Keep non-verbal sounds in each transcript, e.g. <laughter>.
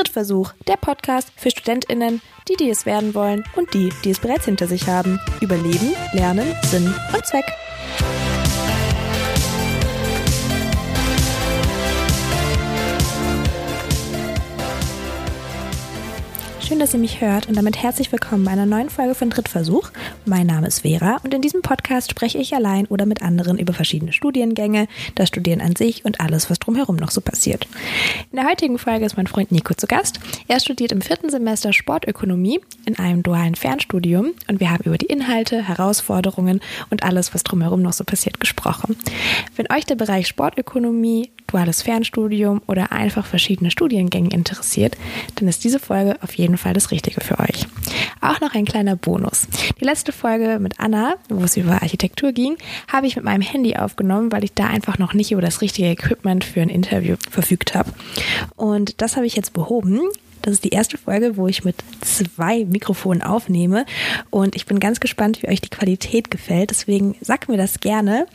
Drittversuch, der Podcast für StudentInnen, die, die es werden wollen und die, die es bereits hinter sich haben. Über Leben, Lernen, Sinn und Zweck. Schön, dass ihr mich hört und damit herzlich willkommen bei einer neuen Folge von Drittversuch. Mein Name ist Vera und in diesem Podcast spreche ich allein oder mit anderen über verschiedene Studiengänge, das Studieren an sich und alles, was drumherum noch so passiert. In der heutigen Folge ist mein Freund Nico zu Gast. Er studiert im vierten Semester Sportökonomie in einem dualen Fernstudium und wir haben über die Inhalte, Herausforderungen und alles, was drumherum noch so passiert, gesprochen. Wenn euch der Bereich Sportökonomie, duales Fernstudium oder einfach verschiedene Studiengänge interessiert, dann ist diese Folge auf jeden Fall das Richtige für euch. Auch noch ein kleiner Bonus. Die letzte Folge mit Anna, wo es über Architektur ging, habe ich mit meinem Handy aufgenommen, weil ich da einfach noch nicht über das richtige Equipment für ein Interview verfügt habe. Und das habe ich jetzt behoben. Das ist die erste Folge, wo ich mit zwei Mikrofonen aufnehme und ich bin ganz gespannt, wie euch die Qualität gefällt. Deswegen sagt mir das gerne.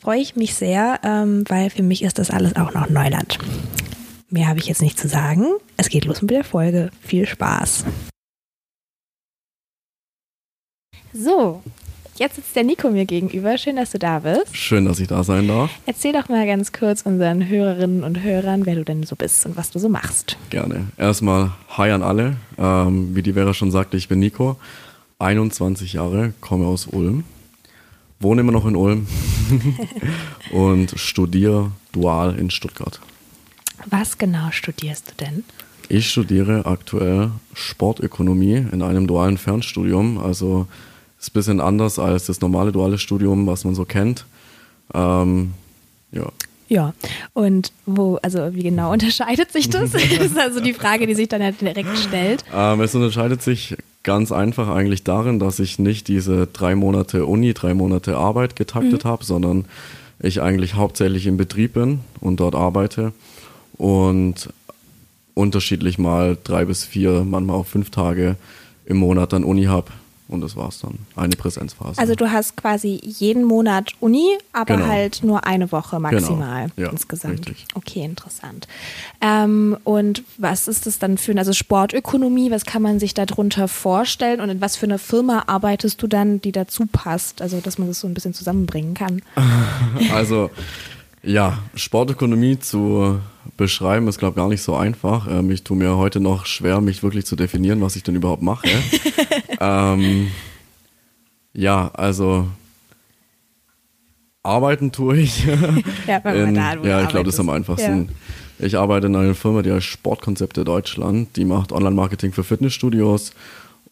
Freue ich mich sehr, ähm, weil für mich ist das alles auch noch Neuland. Mehr habe ich jetzt nicht zu sagen. Es geht los mit der Folge. Viel Spaß. So, jetzt sitzt der Nico mir gegenüber. Schön, dass du da bist. Schön, dass ich da sein darf. Erzähl doch mal ganz kurz unseren Hörerinnen und Hörern, wer du denn so bist und was du so machst. Gerne. Erstmal Hi an alle. Ähm, wie die Vera schon sagte, ich bin Nico, 21 Jahre, komme aus Ulm, wohne immer noch in Ulm <laughs> <laughs> und studiere dual in Stuttgart. Was genau studierst du denn? Ich studiere aktuell Sportökonomie in einem dualen Fernstudium. Also ist ein bisschen anders als das normale duale Studium, was man so kennt. Ähm, ja. Ja, und wo, also wie genau <laughs> unterscheidet sich das? <laughs> das ist also die Frage, die sich dann direkt stellt. Ähm, es unterscheidet sich ganz einfach eigentlich darin, dass ich nicht diese drei Monate Uni, drei Monate Arbeit getaktet mhm. habe, sondern ich eigentlich hauptsächlich im Betrieb bin und dort arbeite und unterschiedlich mal drei bis vier, manchmal auch fünf Tage im Monat dann Uni habe. Und das war's dann. Eine Präsenzphase. Also du hast quasi jeden Monat Uni, aber genau. halt nur eine Woche maximal genau. ja, insgesamt. Richtig. Okay, interessant. Ähm, und was ist das dann für, also Sportökonomie, was kann man sich darunter vorstellen und in was für eine Firma arbeitest du dann, die dazu passt? Also dass man das so ein bisschen zusammenbringen kann. <laughs> also ja, Sportökonomie zu beschreiben ist, glaube ich, gar nicht so einfach. Ähm, ich tue mir heute noch schwer, mich wirklich zu definieren, was ich denn überhaupt mache. <laughs> ähm, ja, also arbeiten tue ich. ja, <laughs> in, da, ja ich glaube, das ist am einfachsten. Ja. Ich arbeite in einer Firma, die heißt Sportkonzepte Deutschland. Die macht Online-Marketing für Fitnessstudios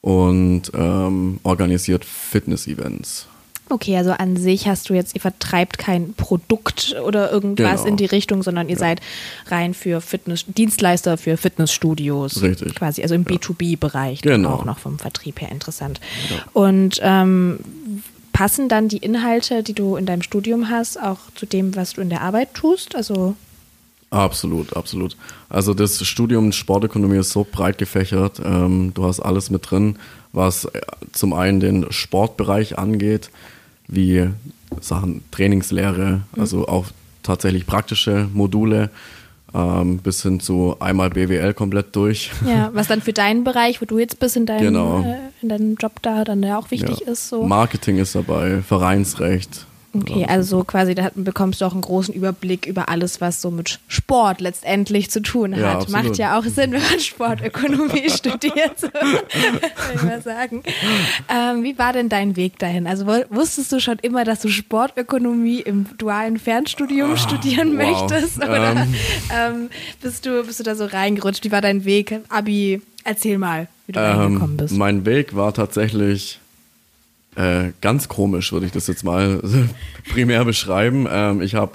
und ähm, organisiert Fitness-Events. Okay, also an sich hast du jetzt, ihr vertreibt kein Produkt oder irgendwas genau. in die Richtung, sondern ihr ja. seid rein für Fitness, Dienstleister für Fitnessstudios. Richtig. Quasi, also im ja. B2B-Bereich genau. auch noch vom Vertrieb her interessant. Ja. Und ähm, passen dann die Inhalte, die du in deinem Studium hast, auch zu dem, was du in der Arbeit tust? Also Absolut, absolut. Also das Studium Sportökonomie ist so breit gefächert. Ähm, du hast alles mit drin, was äh, zum einen den Sportbereich angeht, wie Sachen Trainingslehre, mhm. also auch tatsächlich praktische Module, ähm, bis hin zu einmal BWL komplett durch. Ja, <laughs> was dann für deinen Bereich, wo du jetzt bist in deinem, genau. äh, in deinem Job da, dann ja auch wichtig ja. ist. So. Marketing ist dabei, Vereinsrecht, Okay, also quasi da bekommst du auch einen großen Überblick über alles, was so mit Sport letztendlich zu tun hat. Ja, Macht ja auch Sinn, wenn man Sportökonomie <laughs> studiert, so, <laughs> ich mal sagen. Ähm, wie war denn dein Weg dahin? Also wusstest du schon immer, dass du Sportökonomie im dualen Fernstudium ah, studieren wow. möchtest? Oder ähm. ähm, bist, du, bist du da so reingerutscht? Wie war dein Weg? Abi, erzähl mal, wie du ähm, reingekommen bist. Mein Weg war tatsächlich äh, ganz komisch, würde ich das jetzt mal <laughs> primär beschreiben. Ähm, ich habe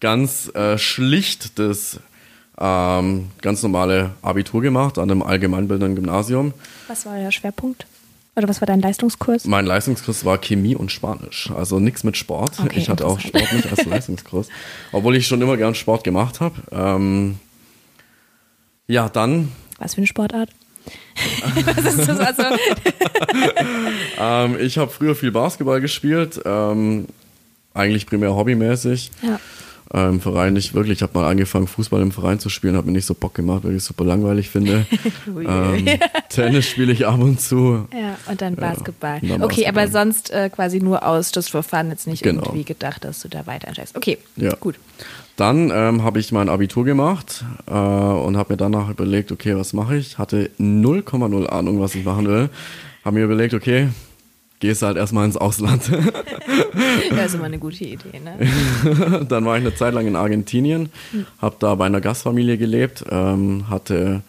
ganz äh, schlicht das ähm, ganz normale Abitur gemacht an einem allgemeinbildenden Gymnasium. Was war euer Schwerpunkt? Oder was war dein Leistungskurs? Mein Leistungskurs war Chemie und Spanisch. Also nichts mit Sport. Okay, ich hatte auch Sport nicht als <laughs> Leistungskurs. Obwohl ich schon immer gern Sport gemacht habe. Ähm, ja, dann. Was für eine Sportart? <laughs> Was ist das also? <laughs> ähm, ich habe früher viel Basketball gespielt, ähm, eigentlich primär hobbymäßig. Ja. Äh, Im Verein nicht wirklich. Ich habe mal angefangen, Fußball im Verein zu spielen, habe mir nicht so Bock gemacht, weil ich es super langweilig finde. <laughs> Ähm, Tennis spiele ich ab und zu. Ja, und dann Basketball. und dann okay, aber sonst äh, quasi nur aus Just for Fun, jetzt nicht Genau. irgendwie gedacht, dass du da weiter einsteigst. Okay, Ja. gut. Dann ähm, habe ich mein Abitur gemacht äh, und habe mir danach überlegt, okay, was mache ich? Hatte 0,0 Ahnung, was ich machen will. Habe mir überlegt, okay, gehst halt erstmal ins Ausland. <laughs> Das ist immer eine gute Idee, ne? <laughs> dann war ich eine Zeit lang in Argentinien, habe da bei einer Gastfamilie gelebt, ähm, hatte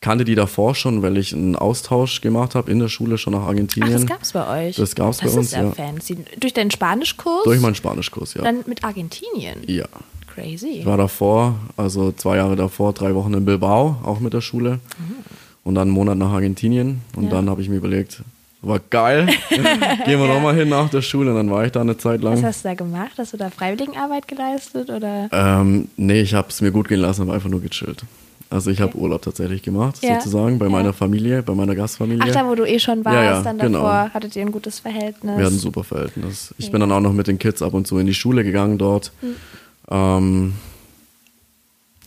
kannte die davor schon, weil ich einen Austausch gemacht habe in der Schule schon nach Ach, Argentinien. das gab's bei euch. Das gab's das bei uns, ist ja, ja. fancy. Durch deinen Spanischkurs? Durch meinen Spanischkurs, ja. Dann mit Argentinien. ja. Crazy. Ich war davor, also zwei Jahre davor, drei Wochen in Bilbao, auch mit der Schule. Und dann einen Monat nach Argentinien. Und Ja. dann habe ich mir überlegt, war geil. <laughs> Gehen wir Ja. nochmal hin nach der Schule. Und dann war ich da eine Zeit Was lang. hast du da gemacht? Hast du da Freiwilligenarbeit geleistet oder? Ähm, nee, ich habe es mir gut gehen lassen, habe einfach nur gechillt. Also ich habe Okay. Urlaub tatsächlich gemacht, Ja. sozusagen, bei Ja. meiner Familie, bei meiner Gastfamilie. Ach, da wo du eh schon warst, Ja, dann genau. davor hattet ihr ein gutes Verhältnis. Wir hatten ein super Verhältnis. Ich bin dann auch noch mit den Kids ab und zu in die Schule gegangen dort. Hm. Ähm,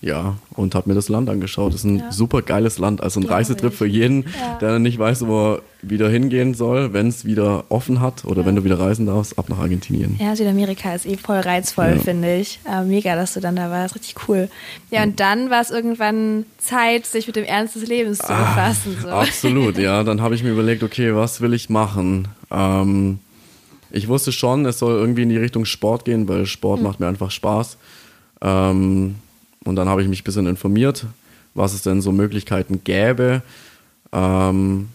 ja, und habe mir das Land angeschaut. Das ist ein Ja. super geiles Land. Also ein Reisetrip ich. für jeden, Ja. der nicht weiß, wo er wieder hingehen soll, wenn es wieder offen hat oder wenn du wieder reisen darfst, ab nach Argentinien. Ja, Südamerika ist eh voll reizvoll, Ja. finde ich. Äh, mega, dass du dann da warst. Richtig cool. Ja, und dann war es irgendwann Zeit, sich mit dem Ernst des Lebens zu befassen. So. Ah, Absolut, ja. Dann habe ich mir überlegt, okay, was will ich machen? Ähm, ich wusste schon, es soll irgendwie in die Richtung Sport gehen, weil Sport Hm. macht mir einfach Spaß. Ähm, und dann habe ich mich ein bisschen informiert, was es denn so Möglichkeiten gäbe. Ähm,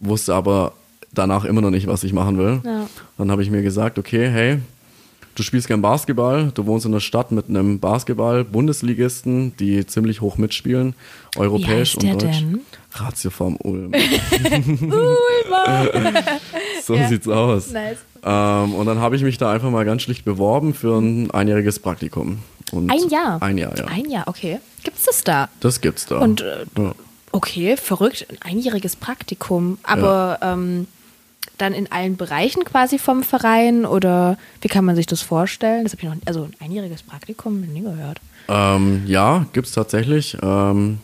wusste aber danach immer noch nicht, was ich machen will. Ja. Dann habe ich mir gesagt, okay, hey, du spielst gern Basketball, du wohnst in einer Stadt mit einem Basketball-Bundesligisten, die ziemlich hoch mitspielen, europäisch heißt der und deutsch. denn? Ratio vom Ulm. <laughs> Ulmer. <laughs> so Ja. sieht's aus. Nice. Ähm, und dann habe ich mich da einfach mal ganz schlicht beworben für ein einjähriges Praktikum. Und Ein Jahr? Ein Jahr, ja. Ein Jahr, okay. Gibt's das da? das gibt's da. Und äh, ja. okay, verrückt, ein einjähriges Praktikum. Aber ähm, dann in allen Bereichen quasi vom Verein oder wie kann man sich das vorstellen? Das habe ich noch, also ein einjähriges Praktikum, nie gehört. Ähm, ja, gibt's tatsächlich. Ähm,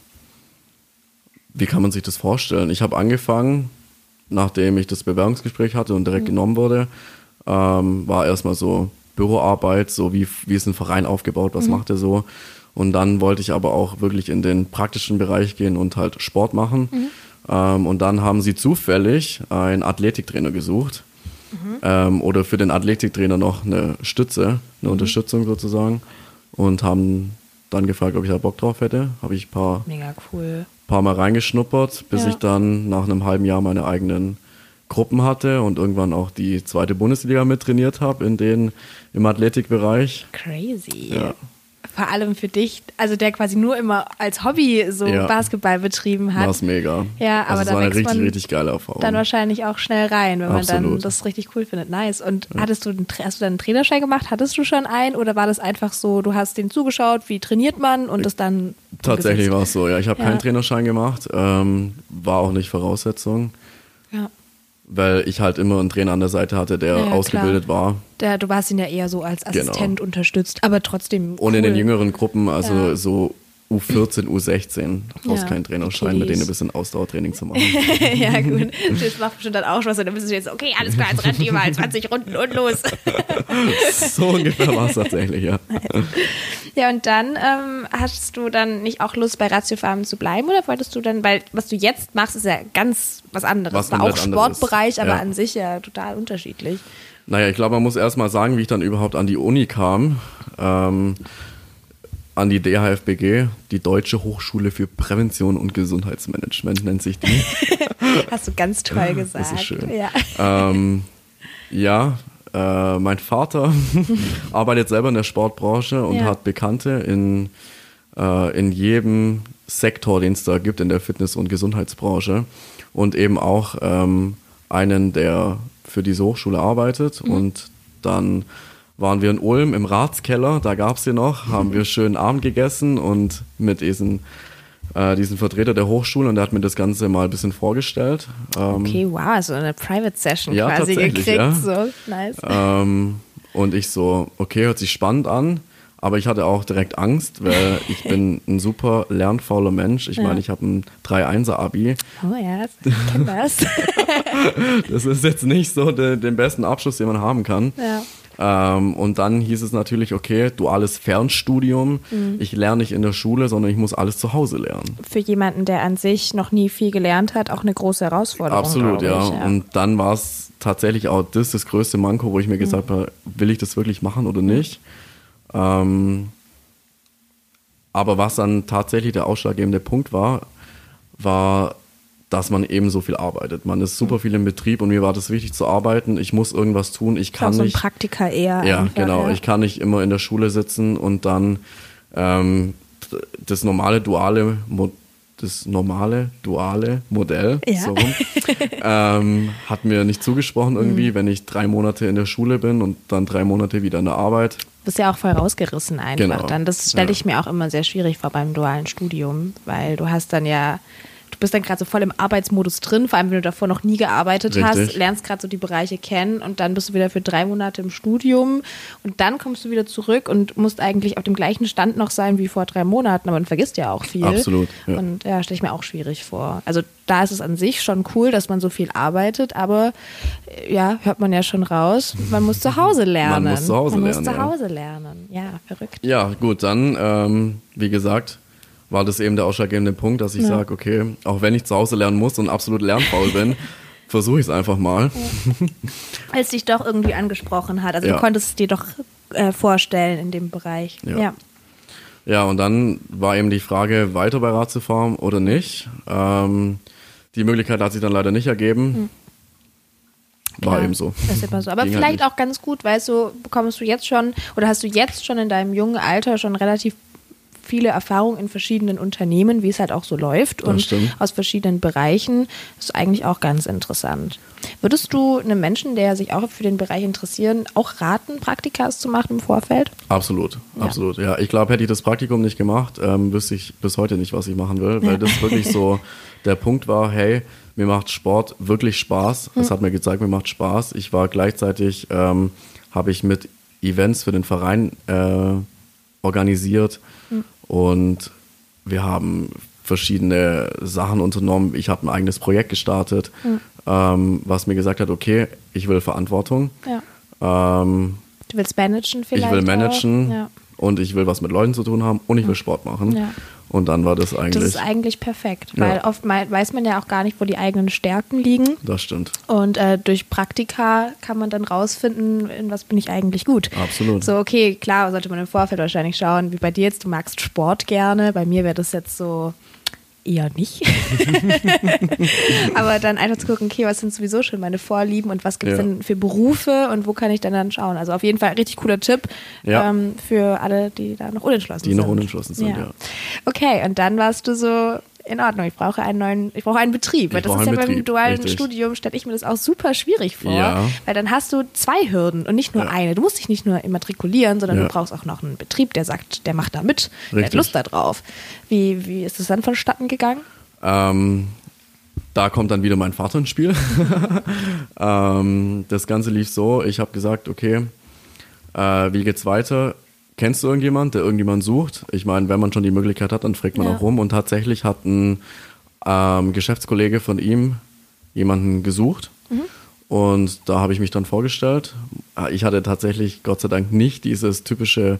wie kann man sich das vorstellen? Ich habe angefangen, nachdem ich das Bewerbungsgespräch hatte und direkt genommen wurde, ähm, war erstmal so Büroarbeit, so wie, wie ist ein Verein aufgebaut, was macht er so. Und dann wollte ich aber auch wirklich in den praktischen Bereich gehen und halt Sport machen. Ähm, und dann haben sie zufällig einen Athletiktrainer gesucht. Ähm, oder für den Athletiktrainer noch eine Stütze, eine Unterstützung sozusagen. Und haben dann gefragt, ob ich da Bock drauf hätte. Habe ich ein paar, cool. paar Mal reingeschnuppert, bis Ja. ich dann nach einem halben Jahr meine eigenen Gruppen hatte und irgendwann auch die zweite Bundesliga mittrainiert habe in den im Athletikbereich. Crazy. Ja. Vor allem für dich, also der quasi nur immer als Hobby so Ja. Basketball betrieben hat. War mega. Ja, aber also es da war eine richtig, man richtig geile Erfahrung. Dann wahrscheinlich auch schnell rein, wenn man dann Absolut. das richtig cool findet. Nice. Und hattest du, einen, hast du dann einen Trainerschein gemacht? Hattest du schon einen? Oder war das einfach so, du hast den zugeschaut, wie trainiert man und das dann Tatsächlich war es so, ja. Ich habe Ja. keinen Trainerschein gemacht, ähm, war auch nicht Voraussetzung, Ja. Weil ich halt immer einen Trainer an der Seite hatte, der Ja, ausgebildet war. Der, du warst ihn ja eher so als Genau. Assistent unterstützt, aber trotzdem. Und in cool. den jüngeren Gruppen, also Ja. so U14, U16, da brauchst du Ja, keinen Trainerschein, mit denen ein bisschen Ausdauertraining zu machen. <laughs> ja, gut. Das macht bestimmt dann auch Spaß. Und dann bist du jetzt, okay, alles klar, jetzt rennt die mal 20 Runden und los. <laughs> so ungefähr war es tatsächlich, ja. Ja, und dann ähm, hast du dann nicht auch Lust, bei Ratio Farm zu bleiben oder wolltest du dann, weil was du jetzt machst, ist ja ganz was anderes. Was War auch. Sportbereich, aber Ja. an sich ja total unterschiedlich. Naja, ich glaube, man muss erst mal sagen, wie ich dann überhaupt an die Uni kam. Ähm, an die DHFBG, die Deutsche Hochschule für Prävention und Gesundheitsmanagement nennt sich die. <laughs> Hast du ganz toll gesagt. Das ist schön. Ja. ähm, <laughs> ja, äh, mein Vater <laughs> arbeitet selber in der Sportbranche und Ja. hat Bekannte in, äh, in jedem Sektor, den es da gibt in der Fitness- und Gesundheitsbranche. Und eben auch ähm, einen, der für diese Hochschule arbeitet. Mhm. Und dann waren wir in Ulm im Ratskeller, da gab es sie noch, haben wir schön Abend gegessen und mit diesen, äh, diesen Vertreter der Hochschule und der hat mir das Ganze mal ein bisschen vorgestellt. Ähm, Okay, wow, so eine Private Session Ja, quasi gekriegt. ja. So, nice. Ähm, und ich so, okay, hört sich spannend an, Aber ich hatte auch direkt Angst, weil ich bin ein super lernfauler Mensch. Ich Ja. meine, ich habe ein 3-1er-Abi. Oh ja, ich kenn das. <laughs> Das ist jetzt nicht so de, den besten Abschluss, den man haben kann. ja. Ähm, und dann hieß es natürlich, okay, duales Fernstudium. Mhm. Ich lerne nicht in der Schule, sondern ich muss alles zu Hause lernen. Für jemanden, der an sich noch nie viel gelernt hat, auch eine große Herausforderung. Absolut, ja. ich, ja. Und dann war es tatsächlich auch das, das größte Manko, wo ich mir gesagt habe, will ich das wirklich machen oder nicht? Ähm, aber was dann tatsächlich der ausschlaggebende Punkt war, war, dass man eben so viel arbeitet. Man ist super viel im Betrieb und mir war das wichtig zu arbeiten. Ich muss irgendwas tun. Ich kann so ein nicht. Praktiker eher. Ja, einfach, genau. Ja. Ich kann nicht immer in der Schule sitzen und dann ähm, das normale duale das normale duale Modell Ja. so rum, ähm, hat mir nicht zugesprochen irgendwie, Mhm. wenn ich drei Monate in der Schule bin und dann drei Monate wieder in der Arbeit. bist ja auch voll rausgerissen einfach Genau. dann. Das stelle Ja. ich mir auch immer sehr schwierig vor beim dualen Studium, weil du hast dann ja, du bist dann gerade so voll im Arbeitsmodus drin, vor allem wenn du davor noch nie gearbeitet hast, Richtig. lernst gerade so die Bereiche kennen und dann bist du wieder für drei Monate im Studium und dann kommst du wieder zurück und musst eigentlich auf dem gleichen Stand noch sein wie vor drei Monaten, aber man vergisst ja auch viel. Absolut, ja. Und ja, stelle ich mir auch schwierig vor. Also da ist es an sich schon cool, dass man so viel arbeitet, aber äh, ja, hört man ja schon raus, man muss zu Hause lernen. muss zu Hause man lernen, muss zu ja. Hause lernen. Ja, verrückt. Ja, gut, dann, ähm, wie gesagt, war das eben der ausschlaggebende Punkt, dass ich Ja. sage, okay, auch wenn ich zu Hause lernen muss und absolut lernfaul bin, <laughs> versuche ich es einfach mal. Weil es dich doch irgendwie angesprochen hat. Also Ja. du konntest es dir doch äh, vorstellen in dem Bereich. Ja. Ja. Ja, und dann war eben die Frage, weiter bei Ratiofarm oder nicht. Ähm, die Möglichkeit hat sich dann leider nicht ergeben. War Klar, eben so. Das ist immer so. Aber Ging halt vielleicht nicht. auch ganz gut, weißt du, bekommst du jetzt schon oder hast du jetzt schon in deinem jungen Alter schon relativ viele Erfahrungen in verschiedenen Unternehmen, wie es halt auch so läuft Das und stimmt. aus verschiedenen Bereichen. Das ist eigentlich auch ganz interessant. Würdest du einem Menschen, der sich auch für den Bereich interessieren, auch raten, Praktikas zu machen im Vorfeld? Absolut, Ja. absolut. Ja, ich glaube, hätte ich das Praktikum nicht gemacht, ähm, wüsste ich bis heute nicht, was ich machen will, weil Ja. das wirklich so <laughs> der Punkt war, hey, mir macht Sport wirklich Spaß. Hm. Es hat mir gezeigt, mir macht Spaß. Ich war gleichzeitig, ähm, habe ich mit Events für den Verein äh, organisiert Hm. Und wir haben verschiedene Sachen unternommen. Ich habe ein eigenes Projekt gestartet, Hm. ähm, was mir gesagt hat, okay, ich will Verantwortung. Ja. Ähm, Du willst managen vielleicht? ich will managen? Ja. und ich will was mit Leuten zu tun haben und ich will Sport machen. Und dann war das eigentlich. Das ist eigentlich perfekt, Ja. weil oft weiß man ja auch gar nicht, wo die eigenen Stärken liegen. das stimmt. Und äh, durch Praktika kann man dann rausfinden, in was bin ich eigentlich gut. Absolut. So, okay, klar, sollte man im Vorfeld wahrscheinlich schauen, wie bei dir jetzt, du magst Sport gerne. Bei mir wäre das jetzt so eher nicht. <laughs> Aber dann einfach zu gucken, okay, was sind sowieso schon meine Vorlieben und was gibt es Ja. denn für Berufe und wo kann ich dann dann schauen? Also auf jeden Fall richtig cooler Tipp Ja. ähm, für alle, die da noch unentschlossen Die sind. noch unentschlossen sind, ja. Okay, und dann warst du so in Ordnung. Ich brauche einen neuen, ich brauche einen Betrieb. Weil Ich das ist ja einen beim Betrieb, dualen richtig. Studium, stelle ich mir das auch super schwierig vor. Ja. Weil dann hast du zwei Hürden und nicht nur Ja. eine. Du musst dich nicht nur immatrikulieren, sondern Ja. du brauchst auch noch einen Betrieb, der sagt, der macht da mit, der hat Richtig. Lust da drauf. Wie, wie ist das dann vonstatten gegangen? Ähm, da kommt dann wieder mein Vater ins Spiel. <laughs> ähm, das Ganze lief so, ich habe gesagt, okay, äh, wie geht's weiter? Kennst du irgendjemand, der irgendjemand sucht? Ich meine, wenn man schon die Möglichkeit hat, dann fragt man Ja. auch rum. Und tatsächlich hat ein ähm, Geschäftskollege von ihm jemanden gesucht. Und da habe ich mich dann vorgestellt. Äh, Ich hatte tatsächlich, Gott sei Dank, nicht dieses typische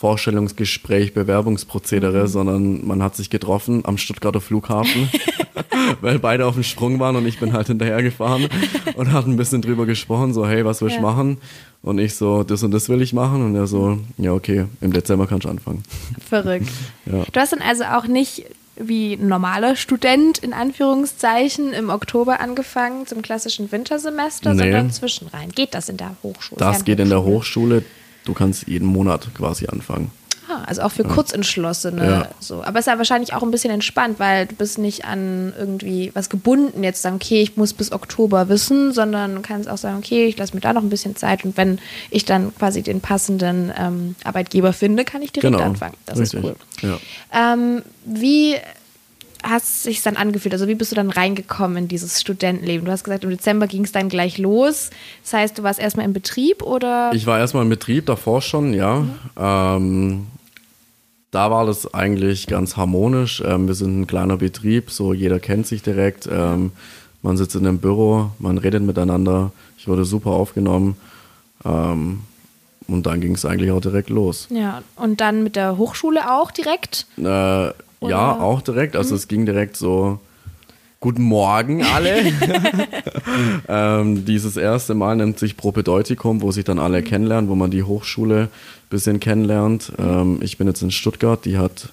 Vorstellungsgespräch, Bewerbungsprozedere, sondern man hat sich getroffen am Stuttgarter Flughafen, <laughs> weil beide auf dem Sprung waren und ich bin halt hinterhergefahren und hat ein bisschen drüber gesprochen, so hey, was willst du Ja. machen? Und ich so, das und das will ich machen und er so, ja okay, im Dezember kannst du anfangen. Verrückt. <laughs> Ja. Du hast dann also auch nicht wie ein normaler Student in Anführungszeichen im Oktober angefangen zum klassischen Wintersemester, Nee. sondern zwischenrein. Geht das in der Hochschule? Das geht in der? Hochschule, du kannst jeden Monat quasi anfangen. Ah, also auch für Kurzentschlossene. Ja. So. Aber es ist ja wahrscheinlich auch ein bisschen entspannt, weil du bist nicht an irgendwie was gebunden, jetzt sagen, okay, ich muss bis Oktober wissen, sondern du kannst auch sagen, okay, ich lasse mir da noch ein bisschen Zeit und wenn ich dann quasi den passenden ähm, Arbeitgeber finde, kann ich direkt Genau. anfangen. Das Richtig. ist cool. Ja. Ähm, wie hast es sich dann angefühlt? Also wie bist du dann reingekommen in dieses Studentenleben? Du hast gesagt, im Dezember ging es dann gleich los. Das heißt, du warst erstmal im Betrieb oder? Ich war erstmal im Betrieb, davor schon, ja. Mhm. Ähm, da war das eigentlich ganz harmonisch. Ähm, wir sind ein kleiner Betrieb, so jeder kennt sich direkt. Ähm, man sitzt in einem Büro, man redet miteinander. Ich wurde super aufgenommen. Ähm, und dann ging es eigentlich auch direkt los. Ja, und dann mit der Hochschule auch direkt? Äh, ja, auch direkt. Also mhm. es ging direkt so, guten Morgen alle. <laughs> <laughs> ähm, dieses erste Mal nennt sich Propedeutikum, wo sich dann alle mhm. kennenlernen, wo man die Hochschule ein bisschen kennenlernt. Ähm, ich bin jetzt in Stuttgart, die hat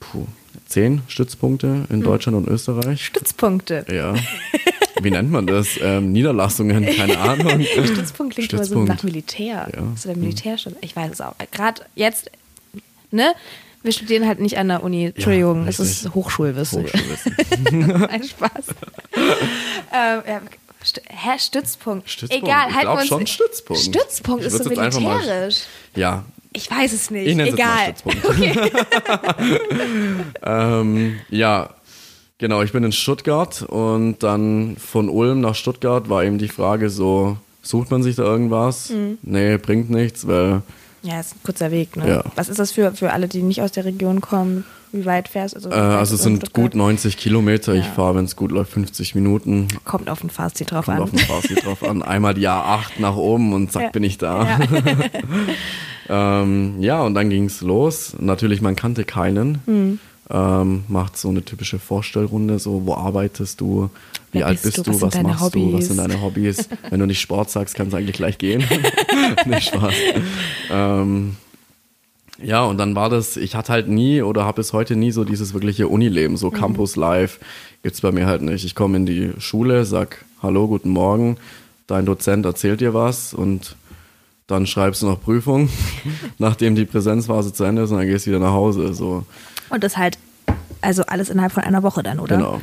puh, zehn Stützpunkte in mhm. Deutschland und Österreich. Stützpunkte? Ja. <laughs> wie nennt man das? Ähm, Niederlassungen, keine Ahnung. Stützpunkt klingt Stützpunkt. immer so nach Militär. Ja. So der Militärstadt. Ich weiß es auch. Gerade jetzt, ne? Wir studieren halt nicht an der Uni. Entschuldigung, ja, es ist Hochschulwissen. Hochschulwissen. <laughs> Ein Spaß. ähm, ja, St Hä, Stützpunkt. Stützpunkt. Egal, halt uns. schon Stützpunkt. Stützpunkt ist so militärisch. Mal, ja. Ich weiß es nicht. Ich Egal. Jetzt mal Stützpunkt. Okay. <laughs> <laughs> ähm, ja, Genau, ich bin in Stuttgart und dann von Ulm nach Stuttgart war eben die Frage so, sucht man sich da irgendwas? Mhm. Nee, bringt nichts, weil... Ja, ist ein kurzer Weg, ne? Ja. Was ist das für, für alle, die nicht aus der Region kommen? Wie weit fährst du? Also, äh, also es sind gut 90 Kilometer. Ja. Ich fahre, wenn es gut läuft, 50 Minuten. Kommt auf den Fahrstil drauf Kommt an. Kommt auf den Fahrstil drauf an. Einmal die A8 nach oben und zack, ja. bin ich da. Ja, <laughs> <laughs> ähm, ja und dann ging es los. Natürlich, man kannte keinen. Mhm ähm, macht so eine typische Vorstellrunde, so wo arbeitest du, wie Wer alt bist du, du? was, was machst Hobbys? du, was sind deine Hobbys. Wenn du nicht Sport sagst, kann es eigentlich gleich gehen. <laughs> <laughs> nicht Spaß. Ähm, ja, und dann war das, ich hatte halt nie oder habe bis heute nie so dieses wirkliche Unileben, so mhm. Campus Live gibt's bei mir halt nicht. Ich komme in die Schule, sag Hallo, guten Morgen, dein Dozent erzählt dir was und dann schreibst du noch Prüfung, <laughs> nachdem die Präsenzphase zu Ende ist und dann gehst du wieder nach Hause. So. Und das halt, also alles innerhalb von einer Woche dann, oder? Genau.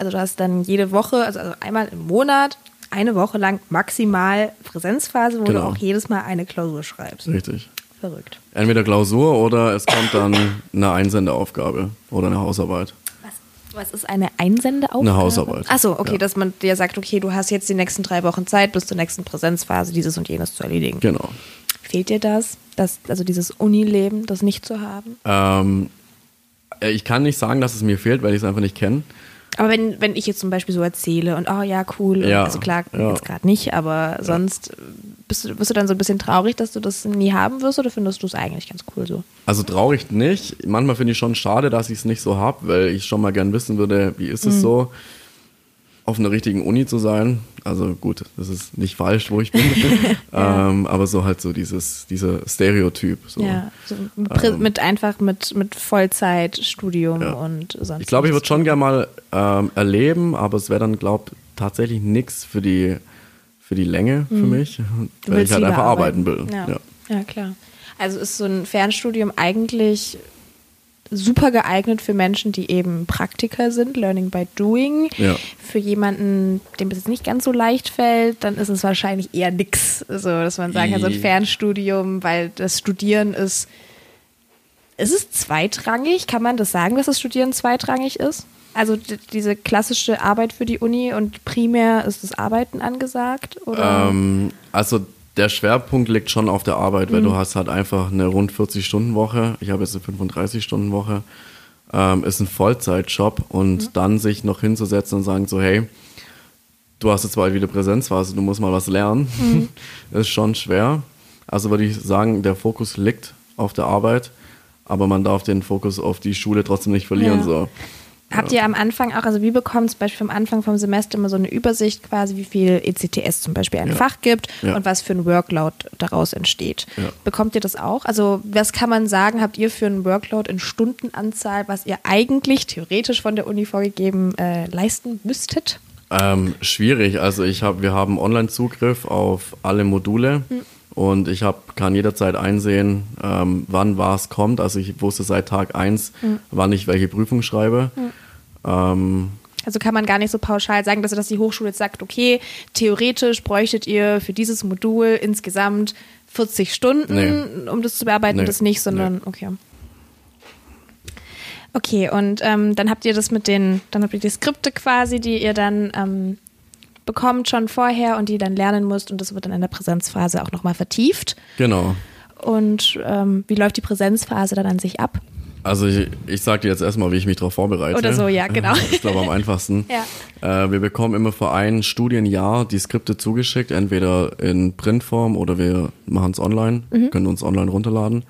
Also du hast dann jede Woche, also, also einmal im Monat, eine Woche lang maximal Präsenzphase, wo genau. du auch jedes Mal eine Klausur schreibst. Richtig. Verrückt. Entweder Klausur oder es kommt dann eine Einsendeaufgabe oder eine Hausarbeit. Was, ist eine Einsendeaufgabe? Eine Hausarbeit. Achso, okay, ja. dass man dir sagt, okay, du hast jetzt die nächsten drei Wochen Zeit, bis zur nächsten Präsenzphase dieses und jenes zu erledigen. Genau. Fehlt dir das, das also dieses Unileben, das nicht zu haben? Ähm, äh, ich kann nicht sagen, dass es mir fehlt, weil ich es einfach nicht kenne. Aber wenn, wenn ich jetzt zum Beispiel so erzähle und oh ja, cool, ja, also klar, ja. jetzt gerade nicht, aber sonst bist du, bist du dann so ein bisschen traurig, dass du das nie haben wirst oder findest du es eigentlich ganz cool so? Also traurig nicht. Manchmal finde ich schon schade, dass ich es nicht so habe, weil ich schon mal gern wissen würde, wie ist es mhm. so auf einer richtigen Uni zu sein. Also gut, das ist nicht falsch, wo ich bin. <laughs> ja. ähm, aber so halt so dieses, dieser Stereotyp. So. Ja, so ähm, mit einfach mit, mit Vollzeitstudium ja. und sonst. Ich glaube, ich würde schon gerne mal ähm, erleben, aber es wäre dann, glaube ich, tatsächlich nichts für die, für die Länge mhm. für mich, weil ich halt einfach arbeiten, arbeiten will. Ja. ja. ja, klar. Also ist so ein Fernstudium eigentlich super geeignet für Menschen, die eben Praktiker sind, Learning by Doing. Ja. Für jemanden, dem es jetzt nicht ganz so leicht fällt, dann ist es wahrscheinlich eher nix. So, dass man sagen kann, so ein Fernstudium, weil das Studieren ist. Ist es zweitrangig? Kann man das sagen, dass das Studieren zweitrangig ist? Also diese klassische Arbeit für die Uni und primär ist das Arbeiten angesagt? Oder? Ähm, also der Schwerpunkt liegt schon auf der Arbeit, weil mhm. du hast halt einfach eine rund 40-Stunden-Woche. Ich habe jetzt eine 35-Stunden-Woche. Ähm, ist ein Vollzeitjob und mhm. dann sich noch hinzusetzen und sagen so, hey, du hast jetzt bald wieder Präsenzphase, du musst mal was lernen, mhm. <laughs> ist schon schwer. Also würde ich sagen, der Fokus liegt auf der Arbeit, aber man darf den Fokus auf die Schule trotzdem nicht verlieren. Ja. So. Habt ihr am Anfang auch, also wie bekommt zum Beispiel am Anfang vom Semester immer so eine Übersicht quasi, wie viel ECTS zum Beispiel ein ja. Fach gibt ja. und was für ein Workload daraus entsteht? Ja. Bekommt ihr das auch? Also was kann man sagen, habt ihr für ein Workload in Stundenanzahl, was ihr eigentlich theoretisch von der Uni vorgegeben äh, leisten müsstet? Ähm, schwierig. Also ich habe, wir haben Online-Zugriff auf alle Module. Hm. Und ich hab, kann jederzeit einsehen, ähm, wann was kommt. Also ich wusste seit Tag 1, mhm. wann ich welche Prüfung schreibe. Mhm. Ähm, also kann man gar nicht so pauschal sagen, dass, dass die Hochschule jetzt sagt, okay, theoretisch bräuchtet ihr für dieses Modul insgesamt 40 Stunden, nee. um das zu bearbeiten, nee. das nicht, sondern nee. okay. Okay, und ähm, dann habt ihr das mit den, dann habt ihr die Skripte quasi, die ihr dann ähm, bekommt schon vorher und die dann lernen müsst und das wird dann in der Präsenzphase auch nochmal vertieft. Genau. Und ähm, wie läuft die Präsenzphase dann an sich ab? Also ich, ich sage dir jetzt erstmal, wie ich mich darauf vorbereite. Oder so, ja, genau. <laughs> Ich glaube am einfachsten. <laughs> Ja. Äh, wir bekommen immer für ein Studienjahr die Skripte zugeschickt, entweder in Printform oder wir machen es online, Mhm. können uns online runterladen.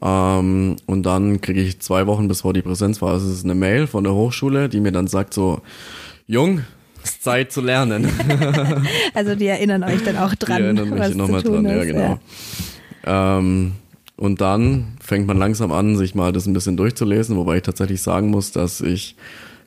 Ähm, und dann kriege ich zwei Wochen bevor die Präsenzphase ist eine Mail von der Hochschule, die mir dann sagt so, Jung, ist Zeit zu lernen. <laughs> Also die erinnern euch dann auch dran, Die erinnern mich nochmal dran, ja ist. genau. Ähm, und dann fängt man langsam an, sich mal das ein bisschen durchzulesen, wobei ich tatsächlich sagen muss, dass ich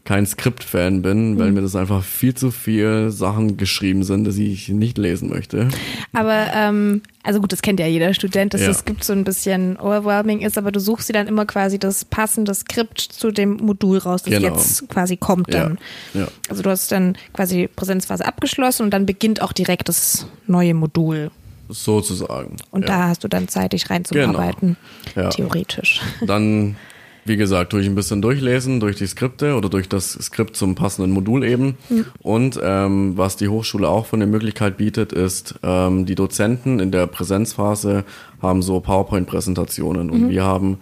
kein Skript-Fan bin, Mhm. weil mir das einfach viel zu viel Sachen geschrieben sind, dass ich nicht lesen möchte. Aber ähm, also gut, das kennt ja jeder Student, dass Ja. es gibt so ein bisschen overwhelming ist, aber du suchst dir dann immer quasi das passende Skript zu dem Modul raus, das Genau. jetzt quasi kommt Ja, dann. ja. Also du hast dann quasi die Präsenzphase abgeschlossen und dann beginnt auch direkt das neue Modul. Sozusagen. Und ja. da hast du dann Zeit, dich reinzuarbeiten. Ja. Theoretisch. Dann, <laughs> wie gesagt, durch ein bisschen durchlesen, durch die Skripte oder durch das Skript zum passenden Modul eben. Und ähm, was die Hochschule auch von der Möglichkeit bietet, ist, ähm, die Dozenten in der Präsenzphase haben so PowerPoint-Präsentationen und wir haben